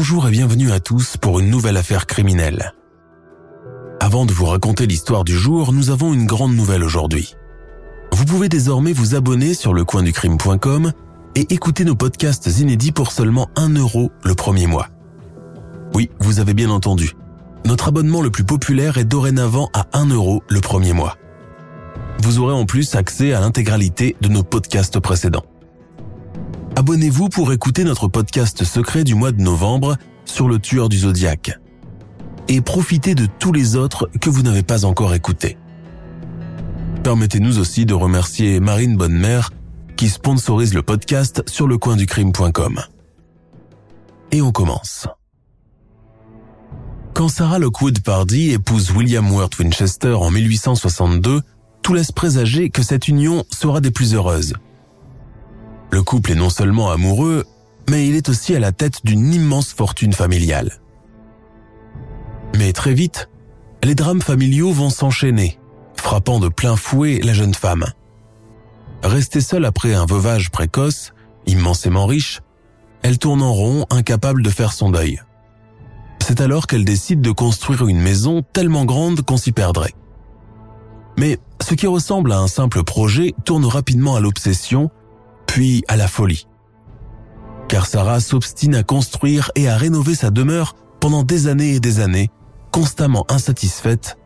Bonjour et bienvenue à tous pour une nouvelle affaire criminelle. Avant de vous raconter l'histoire du jour, nous avons une grande nouvelle aujourd'hui. Vous pouvez désormais vous abonner sur lecoinducrime.com et écouter nos podcasts inédits pour seulement 1 euro le premier mois. Oui, vous avez bien entendu. Notre abonnement le plus populaire est dorénavant à 1 euro le premier mois. Vous aurez en plus accès à l'intégralité de nos podcasts précédents. Abonnez-vous pour écouter notre podcast secret du mois de novembre sur le tueur du zodiaque. Et profitez de tous les autres que vous n'avez pas encore écoutés. Permettez-nous aussi de remercier Marine Bonnemère qui sponsorise le podcast sur lecoinducrime.com. Et on commence. Quand Sarah Lockwood Pardy épouse William Worth Winchester en 1862, tout laisse présager que cette union sera des plus heureuses. Le couple est non seulement amoureux, mais il est aussi à la tête d'une immense fortune familiale. Mais très vite, les drames familiaux vont s'enchaîner, frappant de plein fouet la jeune femme. Restée seule après un veuvage précoce, immensément riche, elle tourne en rond, incapable de faire son deuil. C'est alors qu'elle décide de construire une maison tellement grande qu'on s'y perdrait. Mais ce qui ressemble à un simple projet tourne rapidement à l'obsession, puis à la folie. Car Sarah s'obstine à construire et à rénover sa demeure pendant des années et des années, constamment insatisfaite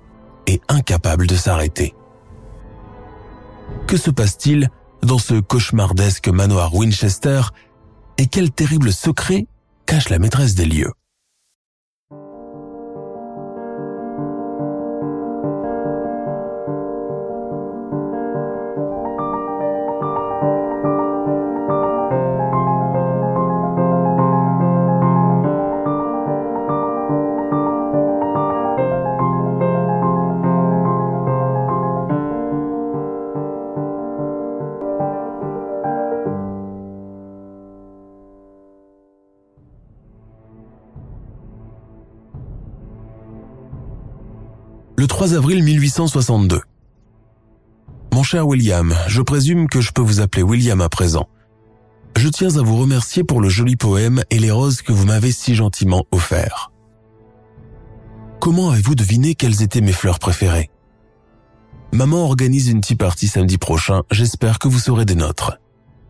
et incapable de s'arrêter. Que se passe-t-il dans ce cauchemardesque manoir Winchester et quel terrible secret cache la maîtresse des lieux? Le 3 avril 1862. Mon cher William, je présume que je peux vous appeler William à présent. Je tiens à vous remercier pour le joli poème et les roses que vous m'avez si gentiment offerts. Comment avez-vous deviné quelles étaient mes fleurs préférées? Maman organise une petite partie samedi prochain, j'espère que vous serez des nôtres.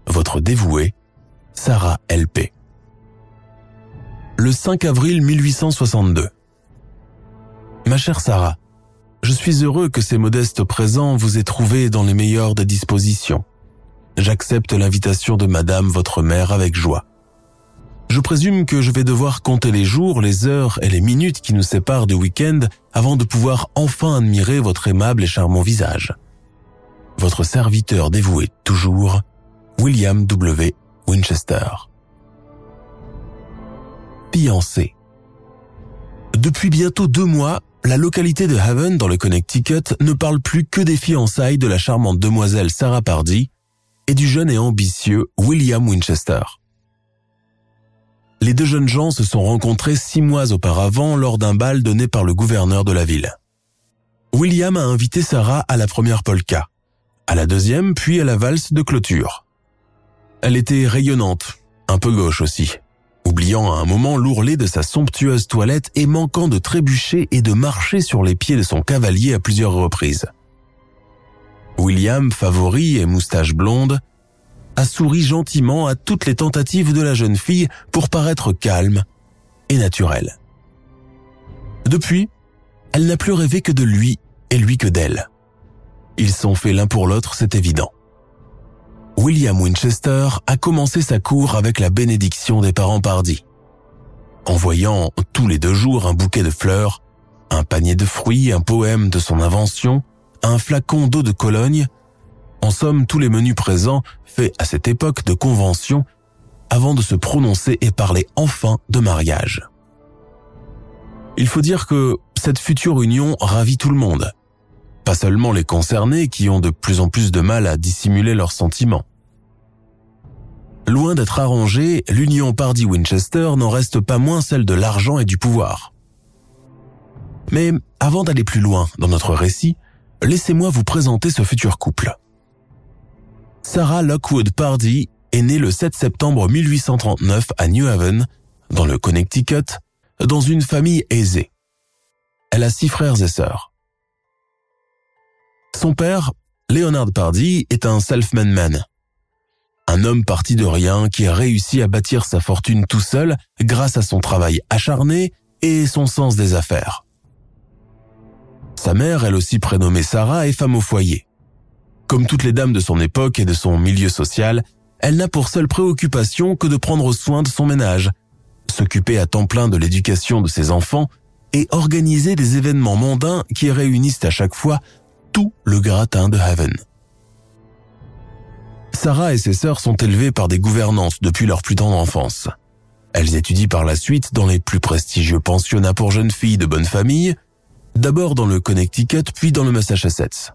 Votre dévouée, Sarah LP. Le 5 avril 1862. Ma chère Sarah, je suis heureux que ces modestes présents vous aient trouvé dans les meilleures dispositions. J'accepte l'invitation de madame votre mère avec joie. Je présume que je vais devoir compter les jours, les heures et les minutes qui nous séparent du week-end avant de pouvoir enfin admirer votre aimable et charmant visage. Votre serviteur dévoué toujours, William W. Winchester. Fiancé. Depuis bientôt deux mois, la localité de Haven dans le Connecticut ne parle plus que des fiançailles de la charmante demoiselle Sarah Pardy et du jeune et ambitieux William Winchester. Les deux jeunes gens se sont rencontrés six mois auparavant lors d'un bal donné par le gouverneur de la ville. William a invité Sarah à la première polka, à la deuxième puis à la valse de clôture. Elle était rayonnante, un peu gauche aussi, oubliant à un moment l'ourlet de sa somptueuse toilette et manquant de trébucher et de marcher sur les pieds de son cavalier à plusieurs reprises. William, favori et moustache blonde, a souri gentiment à toutes les tentatives de la jeune fille pour paraître calme et naturelle. Depuis, elle n'a plus rêvé que de lui et lui que d'elle. Ils sont faits l'un pour l'autre, c'est évident. William Winchester a commencé sa cour avec la bénédiction des parents Pardy. En voyant tous les deux jours un bouquet de fleurs, un panier de fruits, un poème de son invention, un flacon d'eau de Cologne, en somme tous les menus présents faits à cette époque de convention avant de se prononcer et parler enfin de mariage. Il faut dire que cette future union ravit tout le monde, pas seulement les concernés qui ont de plus en plus de mal à dissimuler leurs sentiments. Loin d'être arrangée, l'union Pardy-Winchester n'en reste pas moins celle de l'argent et du pouvoir. Mais avant d'aller plus loin dans notre récit, laissez-moi vous présenter ce futur couple. Sarah Lockwood Pardy est née le 7 septembre 1839 à New Haven, dans le Connecticut, dans une famille aisée. Elle a six frères et sœurs. Son père, Leonard Pardy, est un self-made man. Un homme parti de rien qui a réussi à bâtir sa fortune tout seul grâce à son travail acharné et son sens des affaires. Sa mère, elle aussi prénommée Sarah, est femme au foyer. Comme toutes les dames de son époque et de son milieu social, elle n'a pour seule préoccupation que de prendre soin de son ménage, s'occuper à temps plein de l'éducation de ses enfants et organiser des événements mondains qui réunissent à chaque fois tout le gratin de Haven. Sarah et ses sœurs sont élevées par des gouvernantes depuis leur plus tendre enfance. Elles étudient par la suite dans les plus prestigieux pensionnats pour jeunes filles de bonne famille, d'abord dans le Connecticut puis dans le Massachusetts.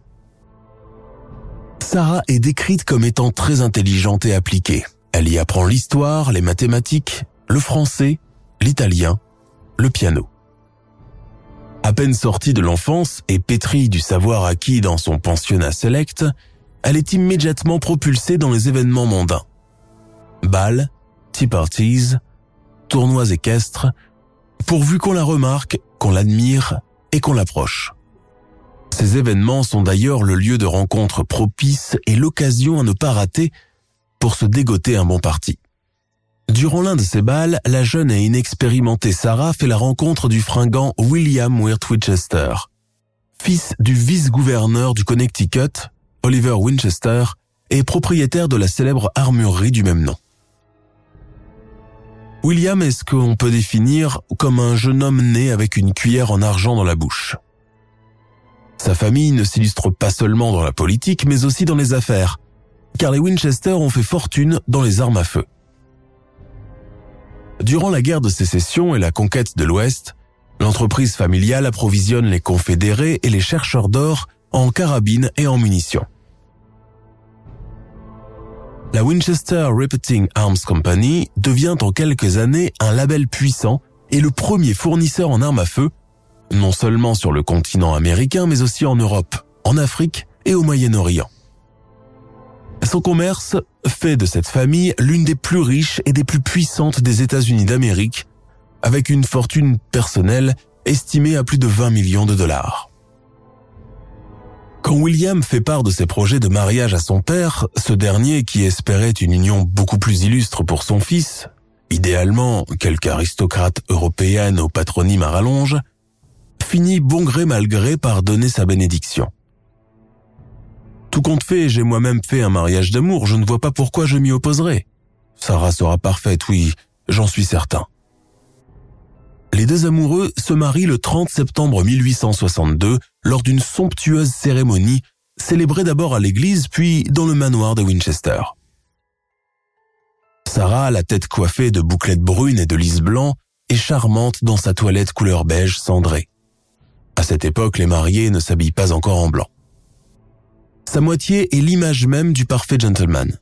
Sarah est décrite comme étant très intelligente et appliquée. Elle y apprend l'histoire, les mathématiques, le français, l'italien, le piano. À peine sortie de l'enfance et pétrie du savoir acquis dans son pensionnat select, elle est immédiatement propulsée dans les événements mondains. Balles, tea parties, tournois équestres, pourvu qu'on la remarque, qu'on l'admire et qu'on l'approche. Ces événements sont d'ailleurs le lieu de rencontre propice et l'occasion à ne pas rater pour se dégoter un bon parti. Durant l'un de ces balles, la jeune et inexpérimentée Sarah fait la rencontre du fringant William Wirt Winchester, fils du vice-gouverneur du Connecticut, Oliver Winchester, et propriétaire de la célèbre armurerie du même nom. William est ce qu'on peut définir comme un jeune homme né avec une cuillère en argent dans la bouche. Sa famille ne s'illustre pas seulement dans la politique, mais aussi dans les affaires, car les Winchester ont fait fortune dans les armes à feu. Durant la guerre de sécession et la conquête de l'Ouest, l'entreprise familiale approvisionne les confédérés et les chercheurs d'or en carabines et en munitions. La Winchester Repeating Arms Company devient en quelques années un label puissant et le premier fournisseur en armes à feu, non seulement sur le continent américain mais aussi en Europe, en Afrique et au Moyen-Orient. Son commerce fait de cette famille l'une des plus riches et des plus puissantes des États-Unis d'Amérique, avec une fortune personnelle estimée à plus de 20 millions de dollars. Quand William fait part de ses projets de mariage à son père, ce dernier qui espérait une union beaucoup plus illustre pour son fils, idéalement quelque aristocrate européenne au patronyme à rallonge, finit bon gré mal gré par donner sa bénédiction. Tout compte fait, j'ai moi-même fait un mariage d'amour, je ne vois pas pourquoi je m'y opposerai. Sarah sera parfaite, oui, j'en suis certain. Les deux amoureux se marient le 30 septembre 1862 lors d'une somptueuse cérémonie célébrée d'abord à l'église puis dans le manoir de Winchester. Sarah, la tête coiffée de bouclettes brunes et de lys blanc, est charmante dans sa toilette couleur beige cendrée. À cette époque, les mariés ne s'habillent pas encore en blanc. Sa moitié est l'image même du parfait gentleman.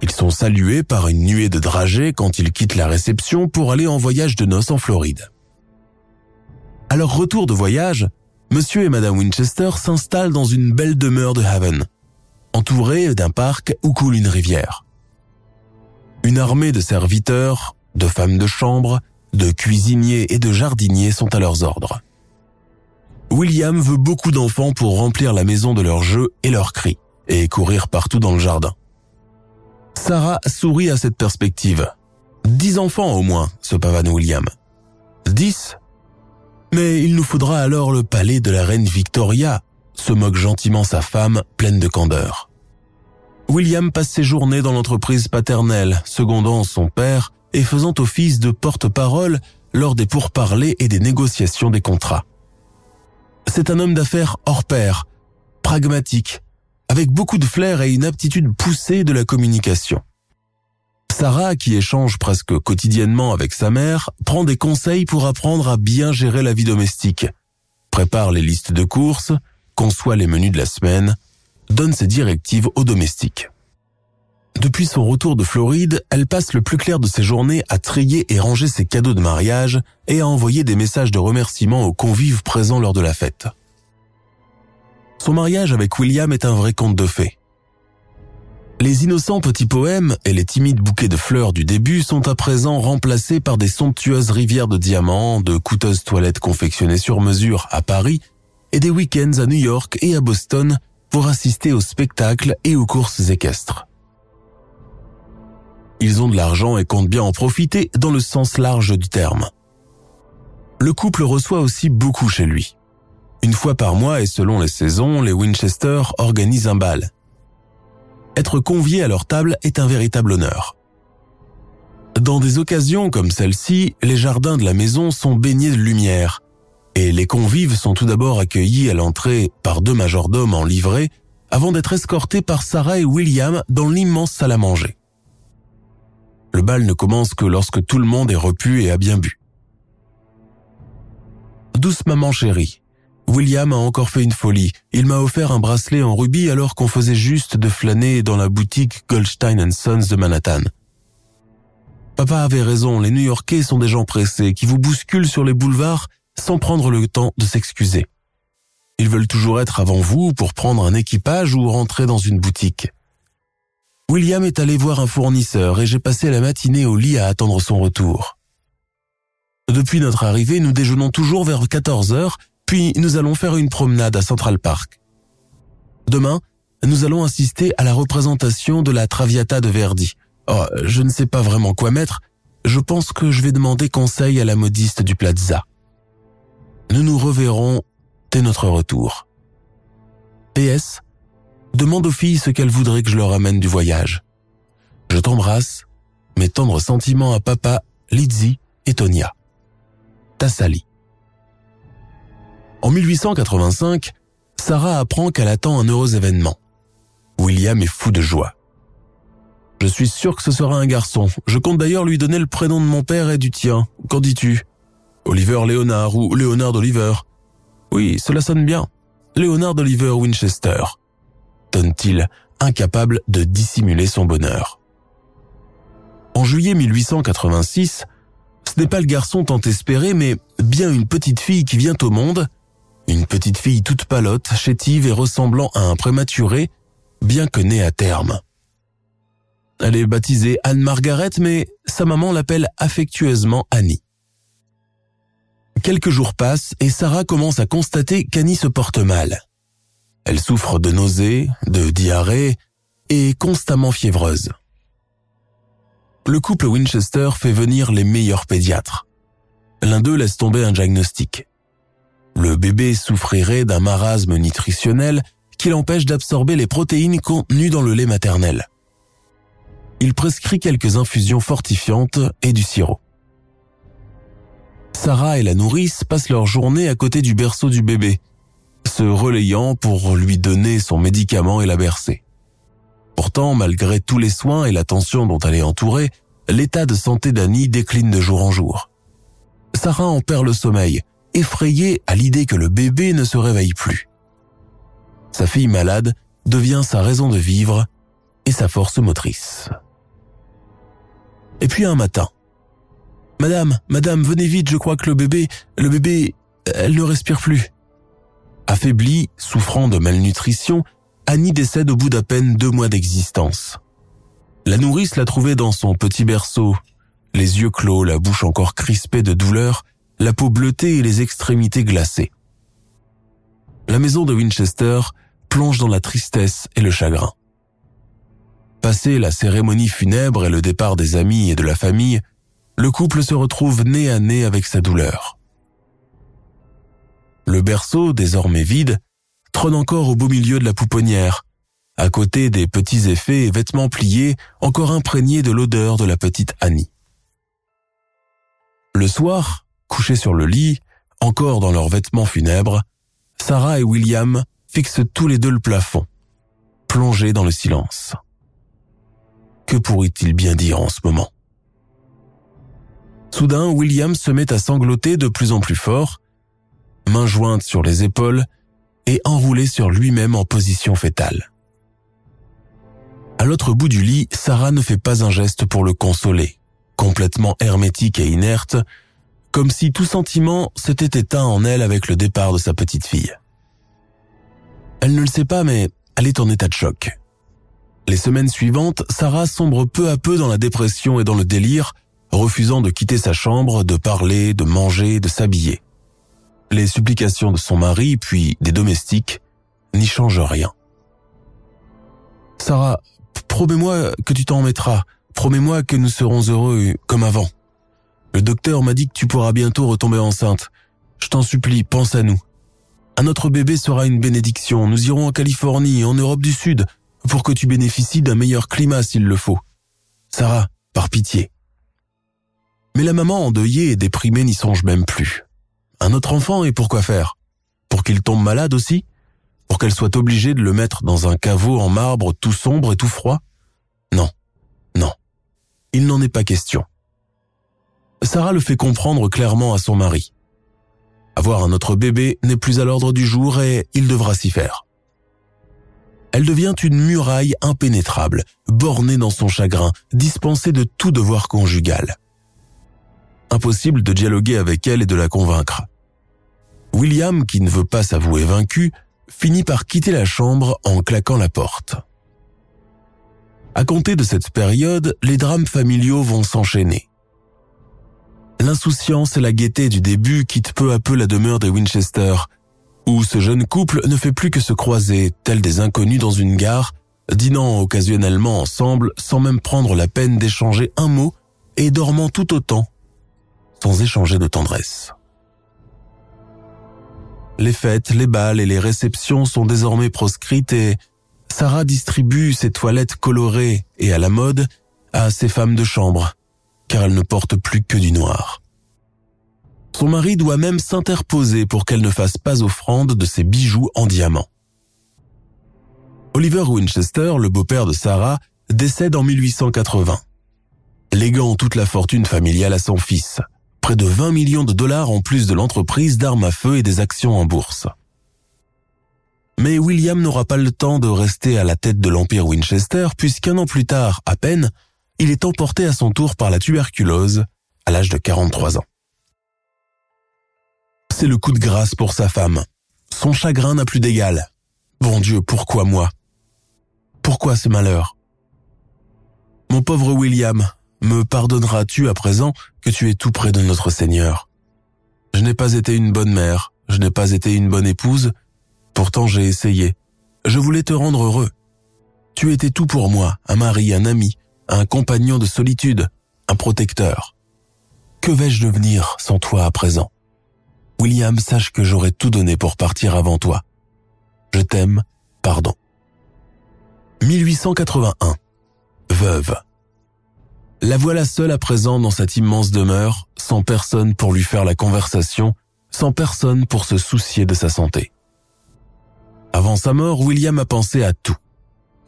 Ils sont salués par une nuée de dragées quand ils quittent la réception pour aller en voyage de noces en Floride. À leur retour de voyage, Monsieur et Madame Winchester s'installent dans une belle demeure de Haven, entourée d'un parc où coule une rivière. Une armée de serviteurs, de femmes de chambre, de cuisiniers et de jardiniers sont à leurs ordres. William veut beaucoup d'enfants pour remplir la maison de leurs jeux et leurs cris, et courir partout dans le jardin. Sarah sourit à cette perspective. Dix enfants au moins, se pavane William. Dix? Mais il nous faudra alors le palais de la reine Victoria, se moque gentiment sa femme, pleine de candeur. William passe ses journées dans l'entreprise paternelle, secondant son père et faisant office de porte-parole lors des pourparlers et des négociations des contrats. C'est un homme d'affaires hors pair, pragmatique, avec beaucoup de flair et une aptitude poussée de la communication. Sarah, qui échange presque quotidiennement avec sa mère, prend des conseils pour apprendre à bien gérer la vie domestique, prépare les listes de courses, conçoit les menus de la semaine, donne ses directives aux domestiques. Depuis son retour de Floride, elle passe le plus clair de ses journées à trier et ranger ses cadeaux de mariage et à envoyer des messages de remerciement aux convives présents lors de la fête. Son mariage avec William est un vrai conte de fées. Les innocents petits poèmes et les timides bouquets de fleurs du début sont à présent remplacés par des somptueuses rivières de diamants, de coûteuses toilettes confectionnées sur mesure à Paris et des week-ends à New York et à Boston pour assister aux spectacles et aux courses équestres. Ils ont de l'argent et comptent bien en profiter dans le sens large du terme. Le couple reçoit aussi beaucoup chez lui. Une fois par mois et selon les saisons, les Winchester organisent un bal être convié à leur table est un véritable honneur. Dans des occasions comme celle-ci, les jardins de la maison sont baignés de lumière, et les convives sont tout d'abord accueillis à l'entrée par deux majordomes en livrée, avant d'être escortés par Sarah et William dans l'immense salle à manger. Le bal ne commence que lorsque tout le monde est repu et a bien bu. Douce maman chérie, William a encore fait une folie. Il m'a offert un bracelet en rubis alors qu'on faisait juste de flâner dans la boutique Goldstein Sons de Manhattan. Papa avait raison, les New-Yorkais sont des gens pressés qui vous bousculent sur les boulevards sans prendre le temps de s'excuser. Ils veulent toujours être avant vous pour prendre un équipage ou rentrer dans une boutique. William est allé voir un fournisseur et j'ai passé la matinée au lit à attendre son retour. Depuis notre arrivée, nous déjeunons toujours vers 14 heures puis nous allons faire une promenade à Central Park. Demain, nous allons assister à la représentation de la Traviata de Verdi. Oh, je ne sais pas vraiment quoi mettre. Je pense que je vais demander conseil à la modiste du Plaza. Nous nous reverrons dès notre retour. PS, demande aux filles ce qu'elles voudraient que je leur amène du voyage. Je t'embrasse, mes tendres sentiments à papa, Lizzie et Tonia. Tassali. En 1885, Sarah apprend qu'elle attend un heureux événement. William est fou de joie. Je suis sûr que ce sera un garçon. Je compte d'ailleurs lui donner le prénom de mon père et du tien. Qu'en dis-tu? Oliver Léonard ou Léonard Oliver? Oui, cela sonne bien. Léonard Oliver Winchester. Incapable de dissimuler son bonheur. En juillet 1886, ce n'est pas le garçon tant espéré, mais bien une petite fille qui vient au monde une petite fille toute palote, chétive et ressemblant à un prématuré, bien que née à terme. Elle est baptisée Anne-Margaret, mais sa maman l'appelle affectueusement Annie. Quelques jours passent et Sarah commence à constater qu'Annie se porte mal. Elle souffre de nausées, de diarrhée et est constamment fiévreuse. Le couple Winchester fait venir les meilleurs pédiatres. L'un d'eux laisse tomber un diagnostic. Le bébé souffrirait d'un marasme nutritionnel qui l'empêche d'absorber les protéines contenues dans le lait maternel. Il prescrit quelques infusions fortifiantes et du sirop. Sarah et la nourrice passent leur journée à côté du berceau du bébé, se relayant pour lui donner son médicament et la bercer. Pourtant, malgré tous les soins et l'attention dont elle est entourée, l'état de santé d'Annie décline de jour en jour. Sarah en perd le sommeil effrayée à l'idée que le bébé ne se réveille plus. Sa fille malade devient sa raison de vivre et sa force motrice. Et puis un matin, Madame, madame, venez vite, je crois que le bébé, le bébé, elle ne respire plus. Affaiblie, souffrant de malnutrition, Annie décède au bout d'à peine deux mois d'existence. La nourrice l'a trouvée dans son petit berceau, les yeux clos, la bouche encore crispée de douleur, la peau bleutée et les extrémités glacées. La maison de Winchester plonge dans la tristesse et le chagrin. Passé la cérémonie funèbre et le départ des amis et de la famille, le couple se retrouve nez à nez avec sa douleur. Le berceau, désormais vide, trône encore au beau milieu de la pouponnière, à côté des petits effets et vêtements pliés encore imprégnés de l'odeur de la petite Annie. Le soir, couchés sur le lit, encore dans leurs vêtements funèbres, Sarah et William fixent tous les deux le plafond, plongés dans le silence. Que pourrait-il bien dire en ce moment? Soudain, William se met à sangloter de plus en plus fort, mains jointes sur les épaules et enroulé sur lui-même en position fétale. À l'autre bout du lit, Sarah ne fait pas un geste pour le consoler, complètement hermétique et inerte, comme si tout sentiment s'était éteint en elle avec le départ de sa petite fille. Elle ne le sait pas, mais elle est en état de choc. Les semaines suivantes, Sarah sombre peu à peu dans la dépression et dans le délire, refusant de quitter sa chambre, de parler, de manger, de s'habiller. Les supplications de son mari, puis des domestiques, n'y changent rien. Sarah, promets-moi que tu t'en remettras. Promets-moi que nous serons heureux comme avant. Le docteur m'a dit que tu pourras bientôt retomber enceinte. Je t'en supplie, pense à nous. Un autre bébé sera une bénédiction. Nous irons en Californie, en Europe du Sud, pour que tu bénéficies d'un meilleur climat s'il le faut. Sarah, par pitié. Mais la maman endeuillée et déprimée n'y songe même plus. Un autre enfant et pourquoi faire? Pour qu'il tombe malade aussi? Pour qu'elle soit obligée de le mettre dans un caveau en marbre tout sombre et tout froid? Non, non. Il n'en est pas question. Sarah le fait comprendre clairement à son mari. Avoir un autre bébé n'est plus à l'ordre du jour et il devra s'y faire. Elle devient une muraille impénétrable, bornée dans son chagrin, dispensée de tout devoir conjugal. Impossible de dialoguer avec elle et de la convaincre. William, qui ne veut pas s'avouer vaincu, finit par quitter la chambre en claquant la porte. À compter de cette période, les drames familiaux vont s'enchaîner. L'insouciance et la gaieté du début quittent peu à peu la demeure des Winchester, où ce jeune couple ne fait plus que se croiser, tels des inconnus dans une gare, dînant occasionnellement ensemble sans même prendre la peine d'échanger un mot et dormant tout autant, sans échanger de tendresse. Les fêtes, les bals et les réceptions sont désormais proscrites et Sarah distribue ses toilettes colorées et à la mode à ses femmes de chambre, car elle ne porte plus que du noir. Son mari doit même s'interposer pour qu'elle ne fasse pas offrande de ses bijoux en diamant. Oliver Winchester, le beau-père de Sarah, décède en 1880, léguant toute la fortune familiale à son fils, près de 20 millions de dollars en plus de l'entreprise d'armes à feu et des actions en bourse. Mais William n'aura pas le temps de rester à la tête de l'Empire Winchester puisqu'un an plus tard, à peine, il est emporté à son tour par la tuberculose à l'âge de 43 ans. C'est le coup de grâce pour sa femme. Son chagrin n'a plus d'égal. Bon Dieu, pourquoi moi? Pourquoi ce malheur? Mon pauvre William, me pardonneras-tu à présent que tu es tout près de notre Seigneur? Je n'ai pas été une bonne mère, je n'ai pas été une bonne épouse, pourtant j'ai essayé. Je voulais te rendre heureux. Tu étais tout pour moi, un mari, un ami, un compagnon de solitude, un protecteur. Que vais-je devenir sans toi à présent? William, sache que j'aurais tout donné pour partir avant toi. Je t'aime, pardon. 1881. Veuve. La voilà seule à présent dans cette immense demeure, sans personne pour lui faire la conversation, sans personne pour se soucier de sa santé. Avant sa mort, William a pensé à tout.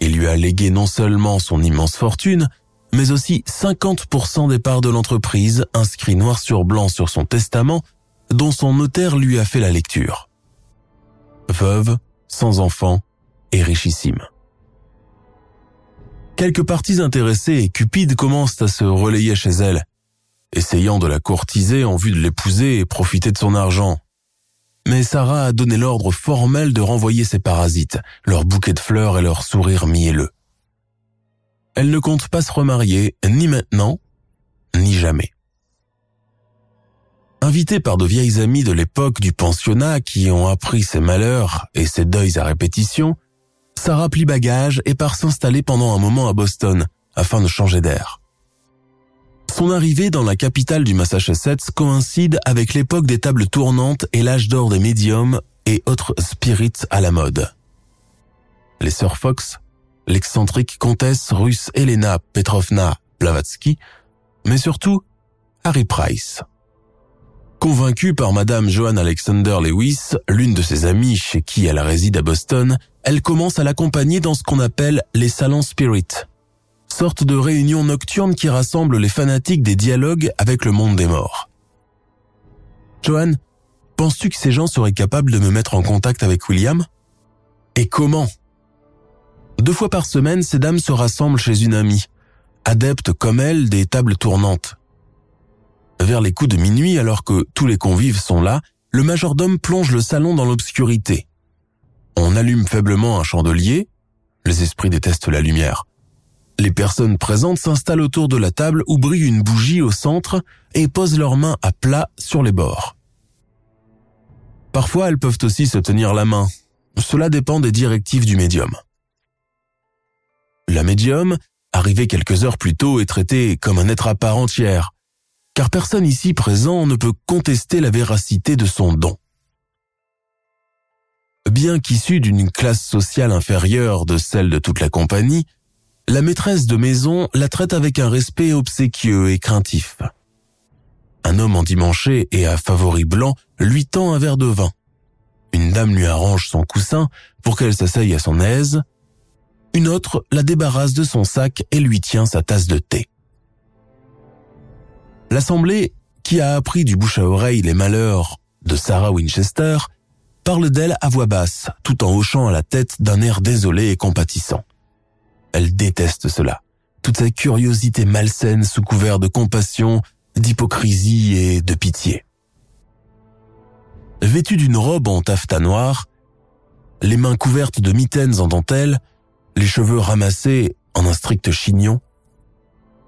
Il lui a légué non seulement son immense fortune, mais aussi 50% des parts de l'entreprise inscrits noir sur blanc sur son testament, dont son notaire lui a fait la lecture. Veuve, sans enfant et richissime. Quelques parties intéressées et cupides commencent à se relayer chez elle, essayant de la courtiser en vue de l'épouser et profiter de son argent. Mais Sarah a donné l'ordre formel de renvoyer ses parasites, leurs bouquets de fleurs et leurs sourires mielleux. Elle ne compte pas se remarier, ni maintenant, ni jamais. Invitée par de vieilles amies de l'époque du pensionnat qui ont appris ses malheurs et ses deuils à répétition, Sarah plie bagage et part s'installer pendant un moment à Boston afin de changer d'air. Son arrivée dans la capitale du Massachusetts coïncide avec l'époque des tables tournantes et l'âge d'or des médiums et autres spirits à la mode. Les sœurs Fox, l'excentrique comtesse russe Elena Petrovna Blavatsky, mais surtout Harry Price. Convaincue par Madame Joanne Alexander Lewis, l'une de ses amies chez qui elle réside à Boston, elle commence à l'accompagner dans ce qu'on appelle les salons spirit, sorte de réunion nocturne qui rassemble les fanatiques des dialogues avec le monde des morts. Joanne, penses-tu que ces gens seraient capables de me mettre en contact avec William? Et comment? Deux fois par semaine, ces dames se rassemblent chez une amie, adepte comme elle des tables tournantes. Vers les coups de minuit, alors que tous les convives sont là, le majordome plonge le salon dans l'obscurité. On allume faiblement un chandelier. Les esprits détestent la lumière. Les personnes présentes s'installent autour de la table où brille une bougie au centre et posent leurs mains à plat sur les bords. Parfois, elles peuvent aussi se tenir la main. Cela dépend des directives du médium. La médium, arrivée quelques heures plus tôt, est traitée comme un être à part entière, car personne ici présent ne peut contester la véracité de son don. Bien qu'issue d'une classe sociale inférieure de celle de toute la compagnie, la maîtresse de maison la traite avec un respect obséquieux et craintif. Un homme endimanché et à favoris blanc lui tend un verre de vin. Une dame lui arrange son coussin pour qu'elle s'asseye à son aise. Une autre la débarrasse de son sac et lui tient sa tasse de thé. L'assemblée, qui a appris du bouche à oreille les malheurs de Sarah Winchester, parle d'elle à voix basse, tout en hochant à la tête d'un air désolé et compatissant. Elle déteste cela, toute sa curiosité malsaine sous couvert de compassion, d'hypocrisie et de pitié. Vêtue d'une robe en taffetas noir, les mains couvertes de mitaines en dentelle, les cheveux ramassés en un strict chignon,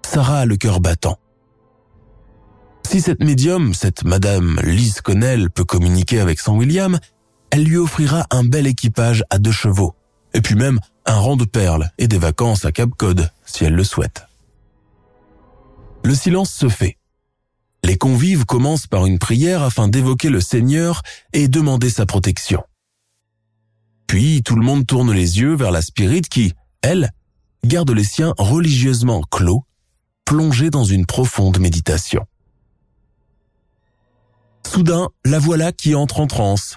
Sarah a le cœur battant. Si cette médium, cette Madame Lise Connell peut communiquer avec son William, elle lui offrira un bel équipage à deux chevaux, et puis même un rang de perles et des vacances à Cap Cod, si elle le souhaite. Le silence se fait. Les convives commencent par une prière afin d'évoquer le Seigneur et demander sa protection. Puis tout le monde tourne les yeux vers la spirite qui, elle, garde les siens religieusement clos, plongée dans une profonde méditation. Soudain, la voilà qui entre en transe,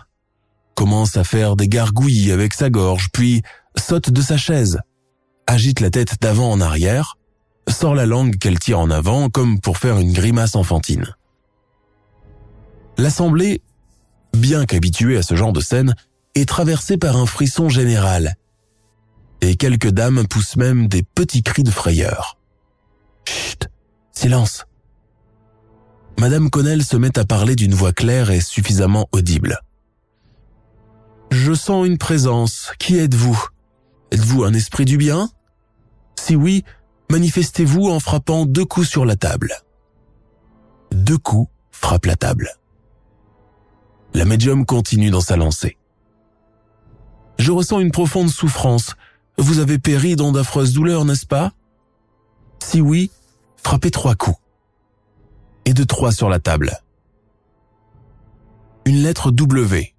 commence à faire des gargouilles avec sa gorge, puis saute de sa chaise, agite la tête d'avant en arrière, sort la langue qu'elle tire en avant comme pour faire une grimace enfantine. L'assemblée, bien qu'habituée à ce genre de scène, est traversée par un frisson général, et quelques dames poussent même des petits cris de frayeur. Chut, silence. Madame Connell se met à parler d'une voix claire et suffisamment audible. Je sens une présence. Qui êtes-vous? Êtes-vous un esprit du bien? Si oui, manifestez-vous en frappant deux coups sur la table. Deux coups frappent la table. La médium continue dans sa lancée. Je ressens une profonde souffrance. Vous avez péri dans d'affreuses douleurs, n'est-ce pas? Si oui, frappez trois coups. Et de trois sur la table. Une lettre W.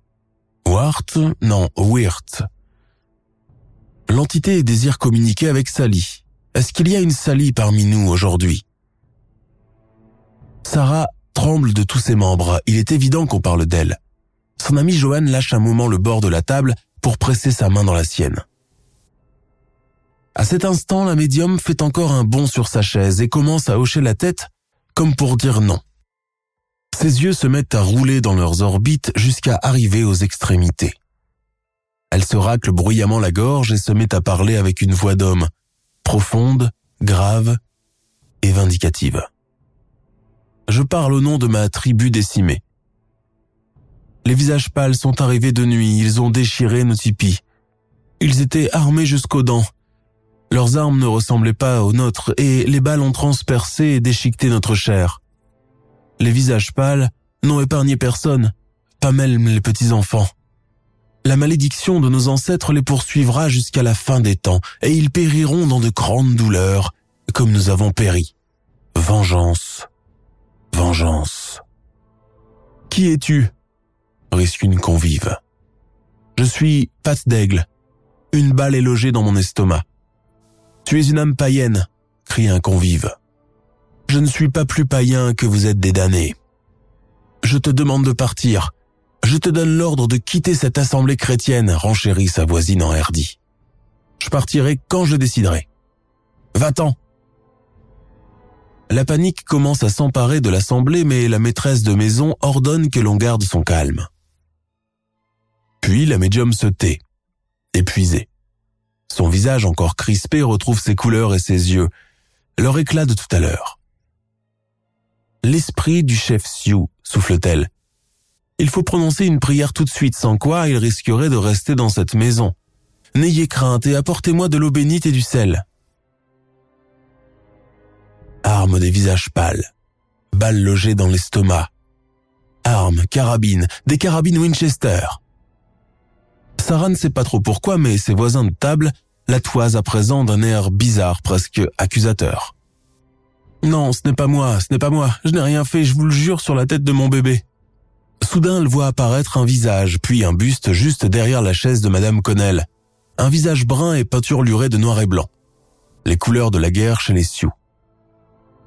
Wart, non, Wirt. L'entité désire communiquer avec Sally. Est-ce qu'il y a une Sally parmi nous aujourd'hui? Sarah tremble de tous ses membres. Il est évident qu'on parle d'elle. Son ami Johan lâche un moment le bord de la table pour presser sa main dans la sienne. À cet instant, la médium fait encore un bond sur sa chaise et commence à hocher la tête comme pour dire non. Ses yeux se mettent à rouler dans leurs orbites jusqu'à arriver aux extrémités. Elle se racle bruyamment la gorge et se met à parler avec une voix d'homme, profonde, grave et vindicative. Je parle au nom de ma tribu décimée. Les visages pâles sont arrivés de nuit, ils ont déchiré nos tipis. Ils étaient armés jusqu'aux dents. Leurs armes ne ressemblaient pas aux nôtres et les balles ont transpercé et déchiqueté notre chair. Les visages pâles n'ont épargné personne, pas même les petits-enfants. La malédiction de nos ancêtres les poursuivra jusqu'à la fin des temps, et ils périront dans de grandes douleurs, comme nous avons péri. Vengeance, vengeance. Qui es-tu? risque une convive. Je suis patte d'aigle. Une balle est logée dans mon estomac. Tu es une âme païenne, crie un convive. Je ne suis pas plus païen que vous êtes des damnés. Je te demande de partir. Je te donne l'ordre de quitter cette assemblée chrétienne, renchérit sa voisine en herdi. Je partirai quand je déciderai. Va-t'en. La panique commence à s'emparer de l'assemblée, mais la maîtresse de maison ordonne que l'on garde son calme. Puis la médium se tait, épuisée. Son visage encore crispé retrouve ses couleurs et ses yeux, leur éclat de tout à l'heure. L'esprit du chef Sioux, souffle-t-elle. Il faut prononcer une prière tout de suite, sans quoi il risquerait de rester dans cette maison. N'ayez crainte et apportez-moi de l'eau bénite et du sel. Armes des visages pâles, balles logées dans l'estomac. Armes, carabines, des carabines Winchester. Sarah ne sait pas trop pourquoi, mais ses voisins de table la toisent à présent d'un air bizarre, presque accusateur. Non, ce n'est pas moi, ce n'est pas moi, je n'ai rien fait, je vous le jure sur la tête de mon bébé. Soudain, elle voit apparaître un visage, puis un buste juste derrière la chaise de Madame Connell. Un visage brun et peinturluré de noir et blanc. Les couleurs de la guerre chez les Sioux.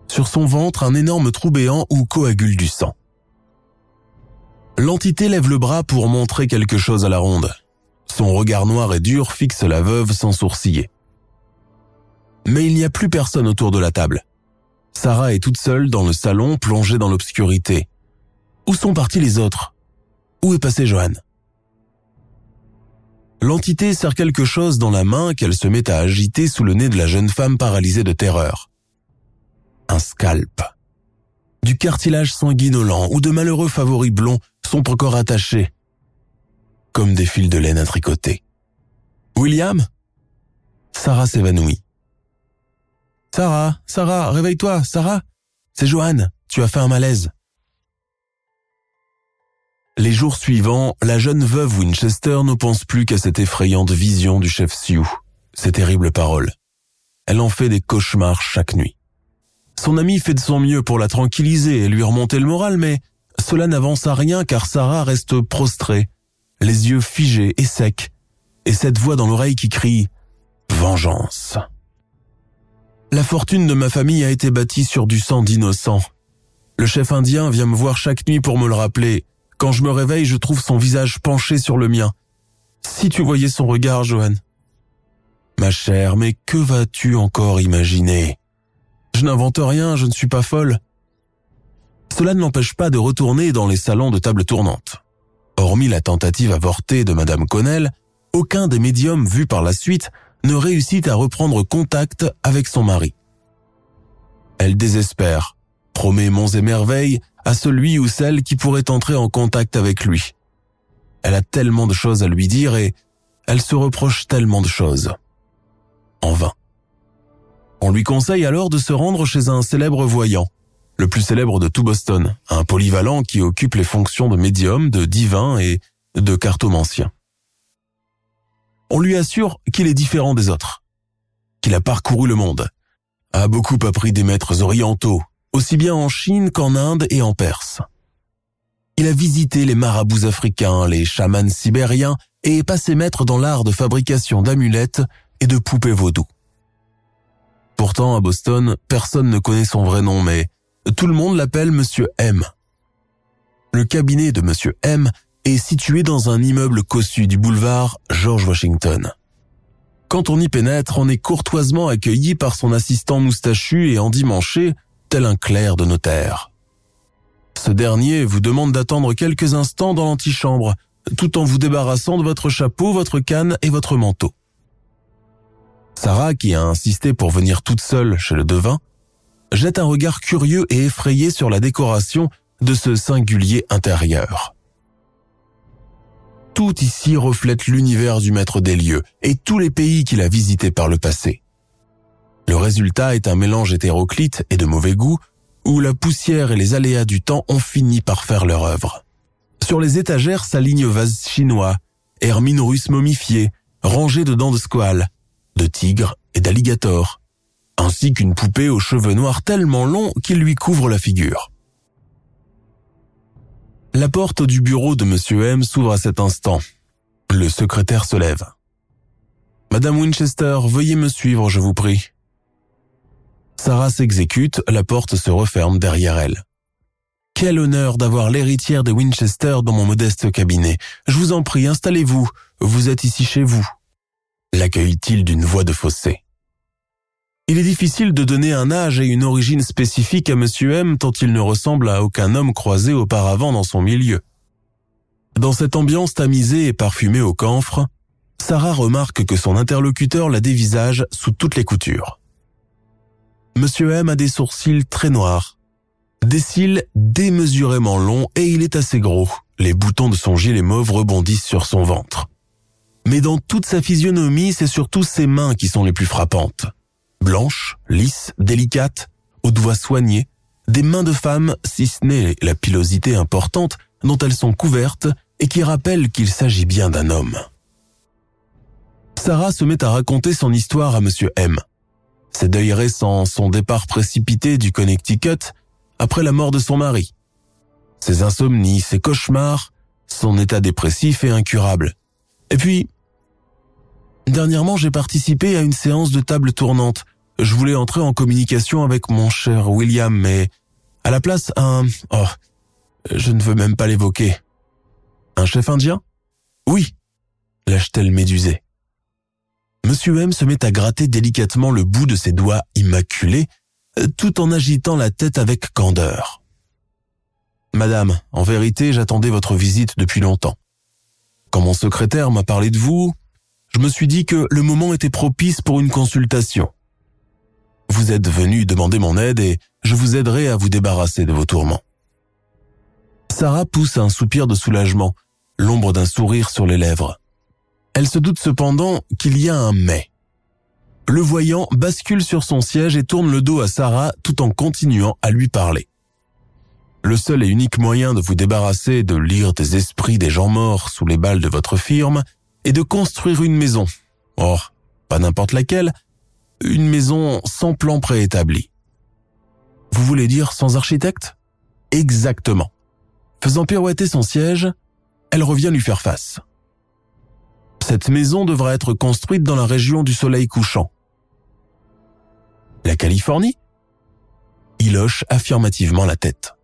Sur son ventre, un énorme trou béant où coagule du sang. L'entité lève le bras pour montrer quelque chose à la ronde. Son regard noir et dur fixe la veuve sans sourciller. Mais il n'y a plus personne autour de la table. Sarah est toute seule dans le salon plongée dans l'obscurité. Où sont partis les autres? Où est passé Johan? L'entité serre quelque chose dans la main qu'elle se met à agiter sous le nez de la jeune femme paralysée de terreur. Un scalp. Du cartilage sanguinolent ou de malheureux favoris blonds sont encore attachés, comme des fils de laine à tricoter. William? Sarah s'évanouit. Sarah, Sarah, réveille-toi, Sarah. C'est Johan, tu as fait un malaise. Les jours suivants, la jeune veuve Winchester ne pense plus qu'à cette effrayante vision du chef Sioux, ces terribles paroles. Elle en fait des cauchemars chaque nuit. Son ami fait de son mieux pour la tranquilliser et lui remonter le moral, mais cela n'avance à rien car Sarah reste prostrée, les yeux figés et secs, et cette voix dans l'oreille qui crie ⁇ Vengeance !⁇ La fortune de ma famille a été bâtie sur du sang d'innocents. Le chef indien vient me voir chaque nuit pour me le rappeler. Quand je me réveille, je trouve son visage penché sur le mien. Si tu voyais son regard, Johan. Ma chère, mais que vas-tu encore imaginer? Je n'invente rien, je ne suis pas folle. Cela ne l'empêche pas de retourner dans les salons de table tournante. Hormis la tentative avortée de Madame Connell, aucun des médiums vus par la suite ne réussit à reprendre contact avec son mari. Elle désespère, promet monts et merveilles à celui ou celle qui pourrait entrer en contact avec lui. Elle a tellement de choses à lui dire et elle se reproche tellement de choses. En vain. On lui conseille alors de se rendre chez un célèbre voyant, le plus célèbre de tout Boston, un polyvalent qui occupe les fonctions de médium, de divin et de cartomancien. On lui assure qu'il est différent des autres, qu'il a parcouru le monde, a beaucoup appris des maîtres orientaux, aussi bien en Chine qu'en Inde et en Perse. Il a visité les marabouts africains, les chamans sibériens et est passé maître dans l'art de fabrication d'amulettes et de poupées vaudou. Pourtant, à Boston, personne ne connaît son vrai nom, mais tout le monde l'appelle Monsieur M. Le cabinet de Monsieur M est situé dans un immeuble cossu du boulevard George Washington. Quand on y pénètre, on est courtoisement accueilli par son assistant moustachu et endimanché, tel un clerc de notaire. Ce dernier vous demande d'attendre quelques instants dans l'antichambre, tout en vous débarrassant de votre chapeau, votre canne et votre manteau. Sarah, qui a insisté pour venir toute seule chez le devin, jette un regard curieux et effrayé sur la décoration de ce singulier intérieur. Tout ici reflète l'univers du maître des lieux et tous les pays qu'il a visités par le passé. Le résultat est un mélange hétéroclite et de mauvais goût où la poussière et les aléas du temps ont fini par faire leur œuvre. Sur les étagères s'alignent vases chinois, hermines russes momifiées, rangées de dents de squale, de tigres et d'alligators, ainsi qu'une poupée aux cheveux noirs tellement longs qu'ils lui couvrent la figure. La porte du bureau de Monsieur M s'ouvre à cet instant. Le secrétaire se lève. Madame Winchester, veuillez me suivre, je vous prie. Sarah s'exécute, la porte se referme derrière elle. quel honneur d'avoir l'héritière des Winchester dans mon modeste cabinet. Je vous en prie, installez-vous. Vous êtes ici chez vous. L'accueille-t-il d'une voix de fossé. Il est difficile de donner un âge et une origine spécifique à Monsieur M tant il ne ressemble à aucun homme croisé auparavant dans son milieu. Dans cette ambiance tamisée et parfumée au camphre, Sarah remarque que son interlocuteur la dévisage sous toutes les coutures. Monsieur M a des sourcils très noirs, des cils démesurément longs et il est assez gros. Les boutons de son gilet mauve rebondissent sur son ventre. Mais dans toute sa physionomie, c'est surtout ses mains qui sont les plus frappantes blanches, lisses, délicates, aux doigts soignés, des mains de femme, si ce n'est la pilosité importante dont elles sont couvertes et qui rappellent qu'il s'agit bien d'un homme. Sarah se met à raconter son histoire à Monsieur M. Ses deuils récents, son départ précipité du Connecticut après la mort de son mari, ses insomnies, ses cauchemars, son état dépressif et incurable. Et puis, dernièrement j'ai participé à une séance de table tournante je voulais entrer en communication avec mon cher William, mais à la place un... Oh, je ne veux même pas l'évoquer. Un chef indien? Oui, lâche-t-elle médusée. Monsieur M se met à gratter délicatement le bout de ses doigts immaculés, tout en agitant la tête avec candeur. Madame, en vérité, j'attendais votre visite depuis longtemps. Quand mon secrétaire m'a parlé de vous, je me suis dit que le moment était propice pour une consultation. Vous êtes venu demander mon aide et je vous aiderai à vous débarrasser de vos tourments. Sarah pousse un soupir de soulagement, l'ombre d'un sourire sur les lèvres. Elle se doute cependant qu'il y a un mais. Le voyant bascule sur son siège et tourne le dos à Sarah tout en continuant à lui parler. Le seul et unique moyen de vous débarrasser de lire des esprits des gens morts sous les balles de votre firme est de construire une maison. Or, pas n'importe laquelle, une maison sans plan préétabli. Vous voulez dire sans architecte? Exactement. Faisant pirouetter son siège, elle revient lui faire face. Cette maison devra être construite dans la région du soleil couchant. La Californie? Il hoche affirmativement la tête.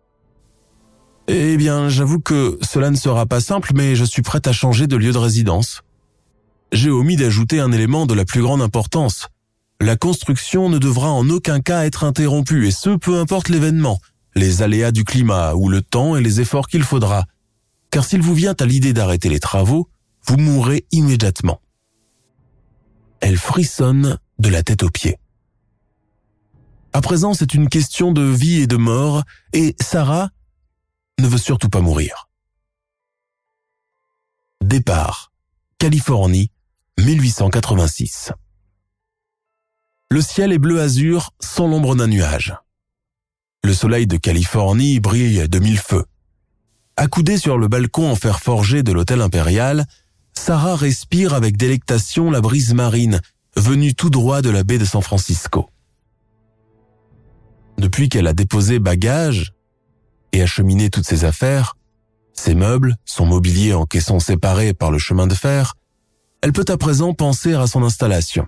Eh bien, j'avoue que cela ne sera pas simple, mais je suis prête à changer de lieu de résidence. J'ai omis d'ajouter un élément de la plus grande importance, la construction ne devra en aucun cas être interrompue, et ce, peu importe l'événement, les aléas du climat ou le temps et les efforts qu'il faudra. Car s'il vous vient à l'idée d'arrêter les travaux, vous mourrez immédiatement. Elle frissonne de la tête aux pieds. À présent, c'est une question de vie et de mort, et Sarah ne veut surtout pas mourir. Départ. Californie, 1886. Le ciel est bleu azur sans l'ombre d'un nuage. Le soleil de Californie brille de mille feux. Accoudée sur le balcon en fer forgé de l'hôtel impérial, Sarah respire avec délectation la brise marine venue tout droit de la baie de San Francisco. Depuis qu'elle a déposé bagages et acheminé toutes ses affaires, ses meubles, son mobilier en caissons séparés par le chemin de fer, elle peut à présent penser à son installation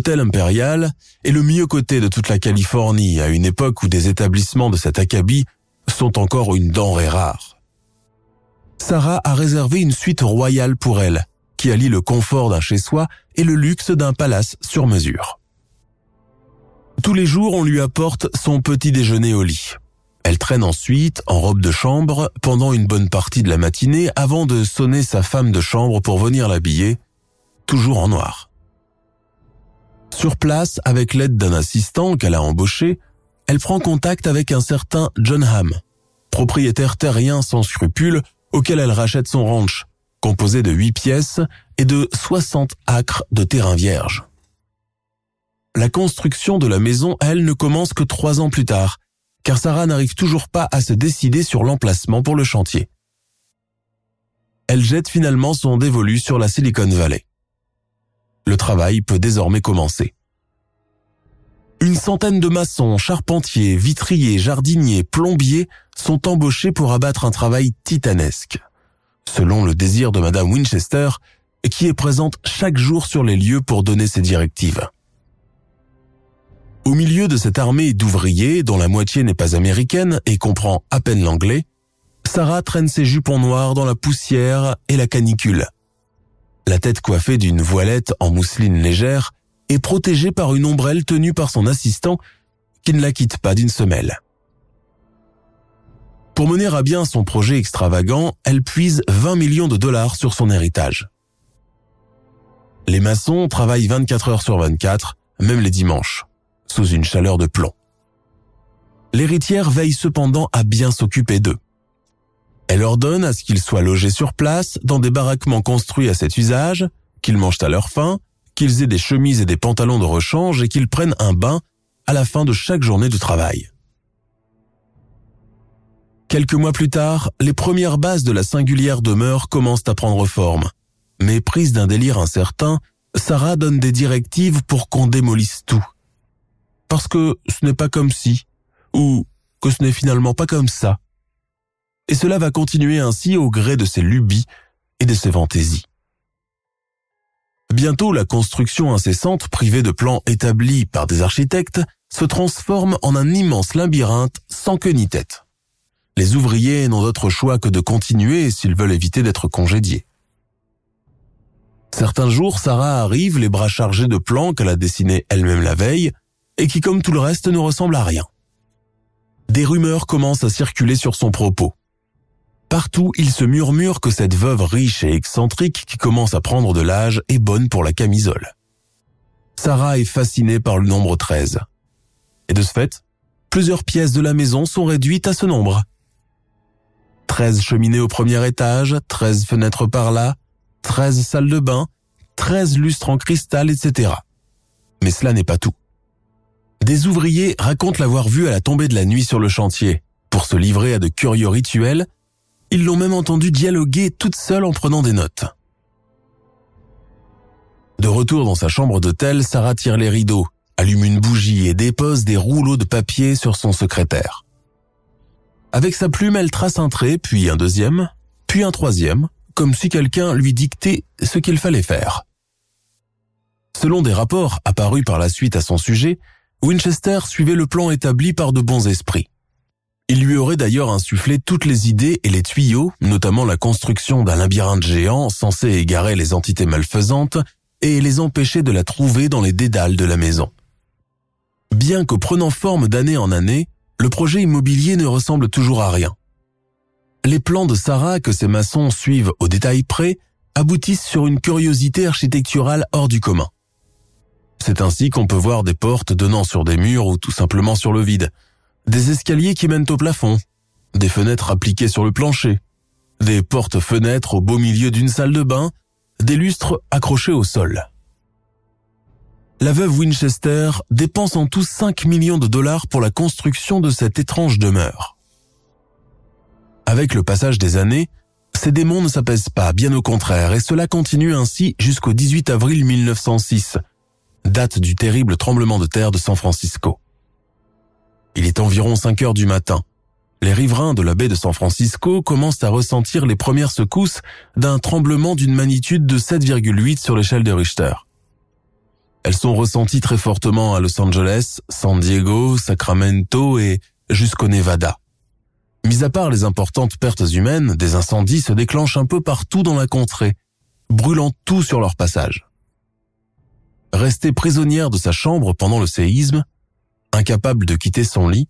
l'hôtel impérial est le mieux côté de toute la Californie à une époque où des établissements de cet acabit sont encore une denrée rare. Sarah a réservé une suite royale pour elle, qui allie le confort d'un chez-soi et le luxe d'un palace sur mesure. Tous les jours, on lui apporte son petit déjeuner au lit. Elle traîne ensuite en robe de chambre pendant une bonne partie de la matinée avant de sonner sa femme de chambre pour venir l'habiller, toujours en noir. Sur place, avec l'aide d'un assistant qu'elle a embauché, elle prend contact avec un certain John Ham, propriétaire terrien sans scrupules auquel elle rachète son ranch, composé de 8 pièces et de 60 acres de terrain vierge. La construction de la maison, elle, ne commence que trois ans plus tard, car Sarah n'arrive toujours pas à se décider sur l'emplacement pour le chantier. Elle jette finalement son dévolu sur la Silicon Valley le travail peut désormais commencer. Une centaine de maçons, charpentiers, vitriers, jardiniers, plombiers sont embauchés pour abattre un travail titanesque, selon le désir de Madame Winchester, qui est présente chaque jour sur les lieux pour donner ses directives. Au milieu de cette armée d'ouvriers, dont la moitié n'est pas américaine et comprend à peine l'anglais, Sarah traîne ses jupons noirs dans la poussière et la canicule. La tête coiffée d'une voilette en mousseline légère est protégée par une ombrelle tenue par son assistant qui ne la quitte pas d'une semelle. Pour mener à bien son projet extravagant, elle puise 20 millions de dollars sur son héritage. Les maçons travaillent 24 heures sur 24, même les dimanches, sous une chaleur de plomb. L'héritière veille cependant à bien s'occuper d'eux. Elle ordonne à ce qu'ils soient logés sur place dans des baraquements construits à cet usage, qu'ils mangent à leur faim, qu'ils aient des chemises et des pantalons de rechange et qu'ils prennent un bain à la fin de chaque journée de travail. Quelques mois plus tard, les premières bases de la singulière demeure commencent à prendre forme. Mais prise d'un délire incertain, Sarah donne des directives pour qu'on démolisse tout. Parce que ce n'est pas comme si, ou que ce n'est finalement pas comme ça et cela va continuer ainsi au gré de ses lubies et de ses fantaisies. Bientôt, la construction incessante privée de plans établis par des architectes se transforme en un immense labyrinthe sans queue ni tête. Les ouvriers n'ont d'autre choix que de continuer s'ils veulent éviter d'être congédiés. Certains jours, Sarah arrive les bras chargés de plans qu'elle a dessinés elle-même la veille et qui, comme tout le reste, ne ressemblent à rien. Des rumeurs commencent à circuler sur son propos. Partout, il se murmure que cette veuve riche et excentrique qui commence à prendre de l'âge est bonne pour la camisole. Sarah est fascinée par le nombre 13. Et de ce fait, plusieurs pièces de la maison sont réduites à ce nombre. 13 cheminées au premier étage, 13 fenêtres par là, 13 salles de bain, 13 lustres en cristal, etc. Mais cela n'est pas tout. Des ouvriers racontent l'avoir vue à la tombée de la nuit sur le chantier, pour se livrer à de curieux rituels ils l'ont même entendu dialoguer toute seule en prenant des notes. De retour dans sa chambre d'hôtel, Sarah tire les rideaux, allume une bougie et dépose des rouleaux de papier sur son secrétaire. Avec sa plume, elle trace un trait, puis un deuxième, puis un troisième, comme si quelqu'un lui dictait ce qu'il fallait faire. Selon des rapports apparus par la suite à son sujet, Winchester suivait le plan établi par de bons esprits. Il lui aurait d'ailleurs insufflé toutes les idées et les tuyaux, notamment la construction d'un labyrinthe géant censé égarer les entités malfaisantes et les empêcher de la trouver dans les dédales de la maison. Bien que prenant forme d'année en année, le projet immobilier ne ressemble toujours à rien. Les plans de Sarah que ses maçons suivent au détail près aboutissent sur une curiosité architecturale hors du commun. C'est ainsi qu'on peut voir des portes donnant sur des murs ou tout simplement sur le vide, des escaliers qui mènent au plafond, des fenêtres appliquées sur le plancher, des portes-fenêtres au beau milieu d'une salle de bain, des lustres accrochés au sol. La veuve Winchester dépense en tout 5 millions de dollars pour la construction de cette étrange demeure. Avec le passage des années, ces démons ne s'apaisent pas, bien au contraire, et cela continue ainsi jusqu'au 18 avril 1906, date du terrible tremblement de terre de San Francisco. Il est environ 5 heures du matin. Les riverains de la baie de San Francisco commencent à ressentir les premières secousses d'un tremblement d'une magnitude de 7,8 sur l'échelle de Richter. Elles sont ressenties très fortement à Los Angeles, San Diego, Sacramento et jusqu'au Nevada. Mis à part les importantes pertes humaines, des incendies se déclenchent un peu partout dans la contrée, brûlant tout sur leur passage. Restée prisonnière de sa chambre pendant le séisme, Incapable de quitter son lit,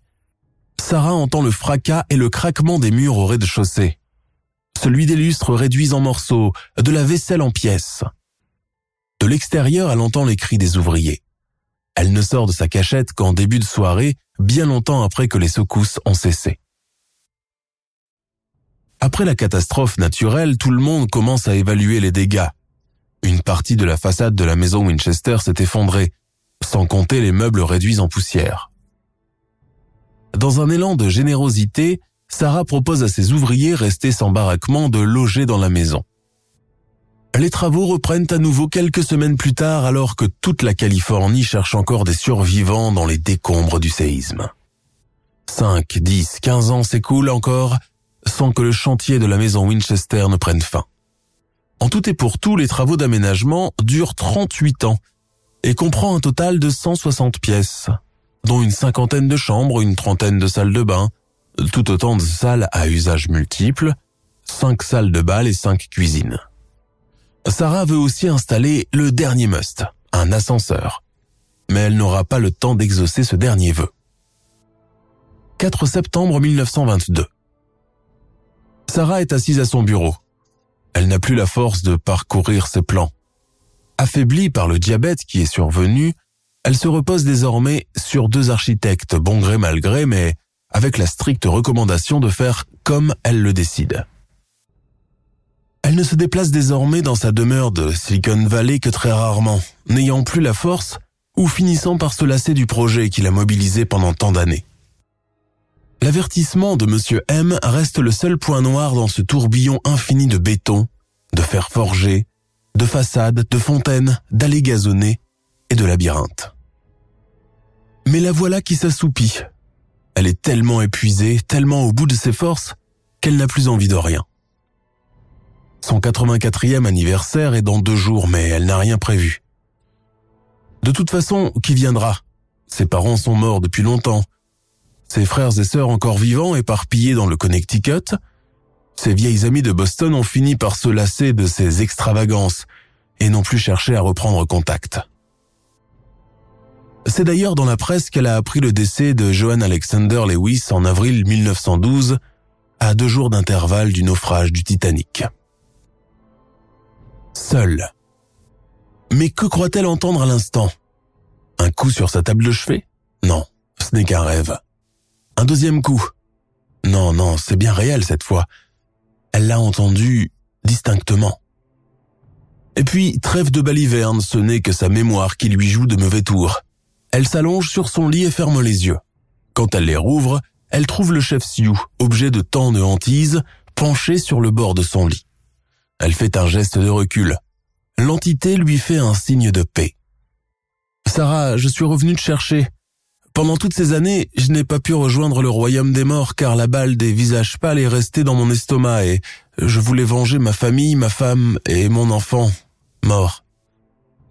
Sarah entend le fracas et le craquement des murs au rez-de-chaussée. Celui des lustres réduits en morceaux, de la vaisselle en pièces. De l'extérieur, elle entend les cris des ouvriers. Elle ne sort de sa cachette qu'en début de soirée, bien longtemps après que les secousses ont cessé. Après la catastrophe naturelle, tout le monde commence à évaluer les dégâts. Une partie de la façade de la maison Winchester s'est effondrée, sans compter les meubles réduits en poussière. Dans un élan de générosité, Sarah propose à ses ouvriers restés sans baraquement de loger dans la maison. Les travaux reprennent à nouveau quelques semaines plus tard alors que toute la Californie cherche encore des survivants dans les décombres du séisme. 5, 10, 15 ans s'écoulent encore sans que le chantier de la maison Winchester ne prenne fin. En tout et pour tout, les travaux d'aménagement durent 38 ans et comprend un total de 160 pièces. dont une cinquantaine de chambres, une trentaine de salles de bain, tout autant de salles à usage multiple, cinq salles de bal et cinq cuisines. Sarah veut aussi installer le dernier must, un ascenseur. Mais elle n'aura pas le temps d'exaucer ce dernier vœu. 4 septembre 1922. Sarah est assise à son bureau. Elle n'a plus la force de parcourir ses plans. Affaiblie par le diabète qui est survenu, elle se repose désormais sur deux architectes, bon gré mal gré, mais avec la stricte recommandation de faire comme elle le décide. Elle ne se déplace désormais dans sa demeure de Silicon Valley que très rarement, n'ayant plus la force ou finissant par se lasser du projet qui l'a mobilisé pendant tant d'années. L'avertissement de Monsieur M reste le seul point noir dans ce tourbillon infini de béton, de fer forgé, de façades, de fontaines, d'allées gazonnées et de labyrinthes. Mais la voilà qui s'assoupit. Elle est tellement épuisée, tellement au bout de ses forces, qu'elle n'a plus envie de rien. Son 84e anniversaire est dans deux jours, mais elle n'a rien prévu. De toute façon, qui viendra? Ses parents sont morts depuis longtemps. Ses frères et sœurs encore vivants, éparpillés dans le Connecticut. Ses vieilles amies de Boston ont fini par se lasser de ses extravagances et n'ont plus cherché à reprendre contact. C'est d'ailleurs dans la presse qu'elle a appris le décès de Johan Alexander Lewis en avril 1912, à deux jours d'intervalle du naufrage du Titanic. Seule. Mais que croit-elle entendre à l'instant? Un coup sur sa table de chevet? Non, ce n'est qu'un rêve. Un deuxième coup? Non, non, c'est bien réel cette fois. Elle l'a entendu distinctement. Et puis, trêve de baliverne, ce n'est que sa mémoire qui lui joue de mauvais tours. Elle s'allonge sur son lit et ferme les yeux. Quand elle les rouvre, elle trouve le chef Sioux, objet de tant de hantise, penché sur le bord de son lit. Elle fait un geste de recul. L'entité lui fait un signe de paix. Sarah, je suis revenu te chercher. Pendant toutes ces années, je n'ai pas pu rejoindre le royaume des morts car la balle des visages pâles est restée dans mon estomac et je voulais venger ma famille, ma femme et mon enfant, mort.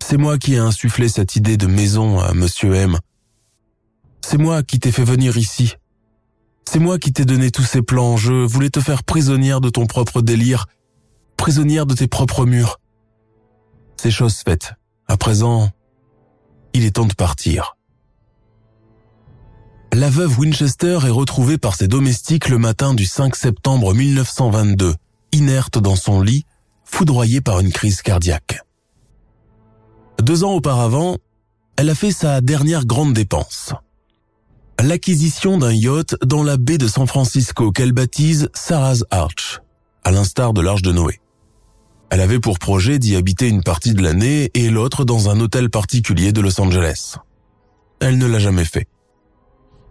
C'est moi qui ai insufflé cette idée de maison à Monsieur M. C'est moi qui t'ai fait venir ici. C'est moi qui t'ai donné tous ces plans. Je voulais te faire prisonnière de ton propre délire, prisonnière de tes propres murs. C'est chose faite. À présent, il est temps de partir. La veuve Winchester est retrouvée par ses domestiques le matin du 5 septembre 1922, inerte dans son lit, foudroyée par une crise cardiaque. Deux ans auparavant, elle a fait sa dernière grande dépense. L'acquisition d'un yacht dans la baie de San Francisco qu'elle baptise Sarah's Arch, à l'instar de l'Arche de Noé. Elle avait pour projet d'y habiter une partie de l'année et l'autre dans un hôtel particulier de Los Angeles. Elle ne l'a jamais fait.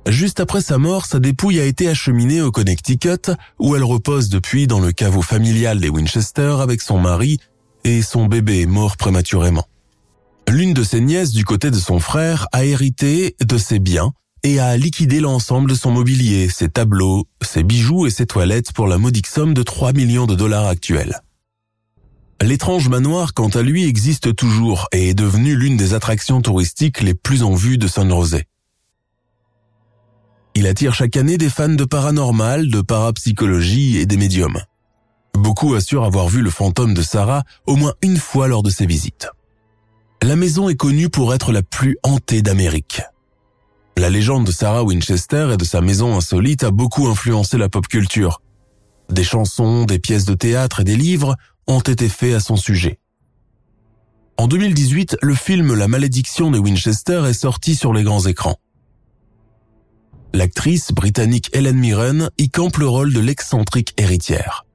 Juste après sa mort, sa dépouille a été acheminée au Connecticut, où elle repose depuis dans le caveau familial des Winchester avec son mari et son bébé mort prématurément. L'une de ses nièces du côté de son frère a hérité de ses biens et a liquidé l'ensemble de son mobilier, ses tableaux, ses bijoux et ses toilettes pour la modique somme de 3 millions de dollars actuels. L'étrange manoir, quant à lui, existe toujours et est devenu l'une des attractions touristiques les plus en vue de San José. Il attire chaque année des fans de paranormal, de parapsychologie et des médiums. Beaucoup assurent avoir vu le fantôme de Sarah au moins une fois lors de ses visites. La maison est connue pour être la plus hantée d'Amérique. La légende de Sarah Winchester et de sa maison insolite a beaucoup influencé la pop culture. Des chansons, des pièces de théâtre et des livres ont été faits à son sujet. En 2018, le film La malédiction de Winchester est sorti sur les grands écrans. L'actrice britannique Helen Mirren y campe le rôle de l'excentrique héritière.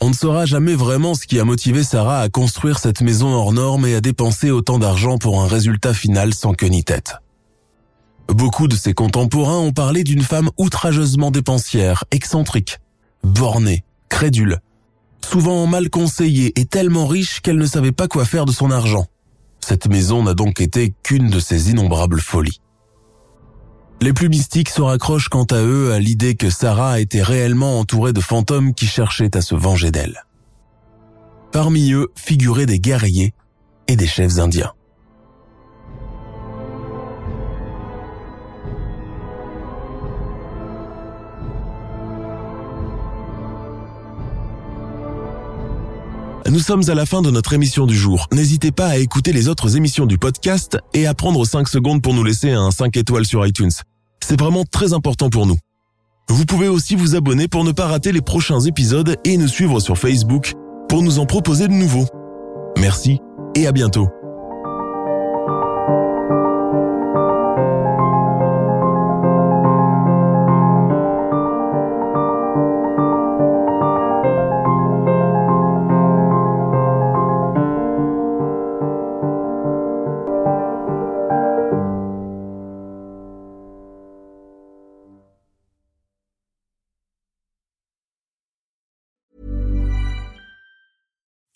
On ne saura jamais vraiment ce qui a motivé Sarah à construire cette maison hors norme et à dépenser autant d'argent pour un résultat final sans queue ni tête. Beaucoup de ses contemporains ont parlé d'une femme outrageusement dépensière, excentrique, bornée, crédule, souvent mal conseillée et tellement riche qu'elle ne savait pas quoi faire de son argent. Cette maison n'a donc été qu'une de ses innombrables folies. Les plus mystiques se raccrochent quant à eux à l'idée que Sarah était réellement entourée de fantômes qui cherchaient à se venger d'elle. Parmi eux figuraient des guerriers et des chefs indiens. Nous sommes à la fin de notre émission du jour. N'hésitez pas à écouter les autres émissions du podcast et à prendre 5 secondes pour nous laisser un 5 étoiles sur iTunes. C'est vraiment très important pour nous. Vous pouvez aussi vous abonner pour ne pas rater les prochains épisodes et nous suivre sur Facebook pour nous en proposer de nouveaux. Merci et à bientôt.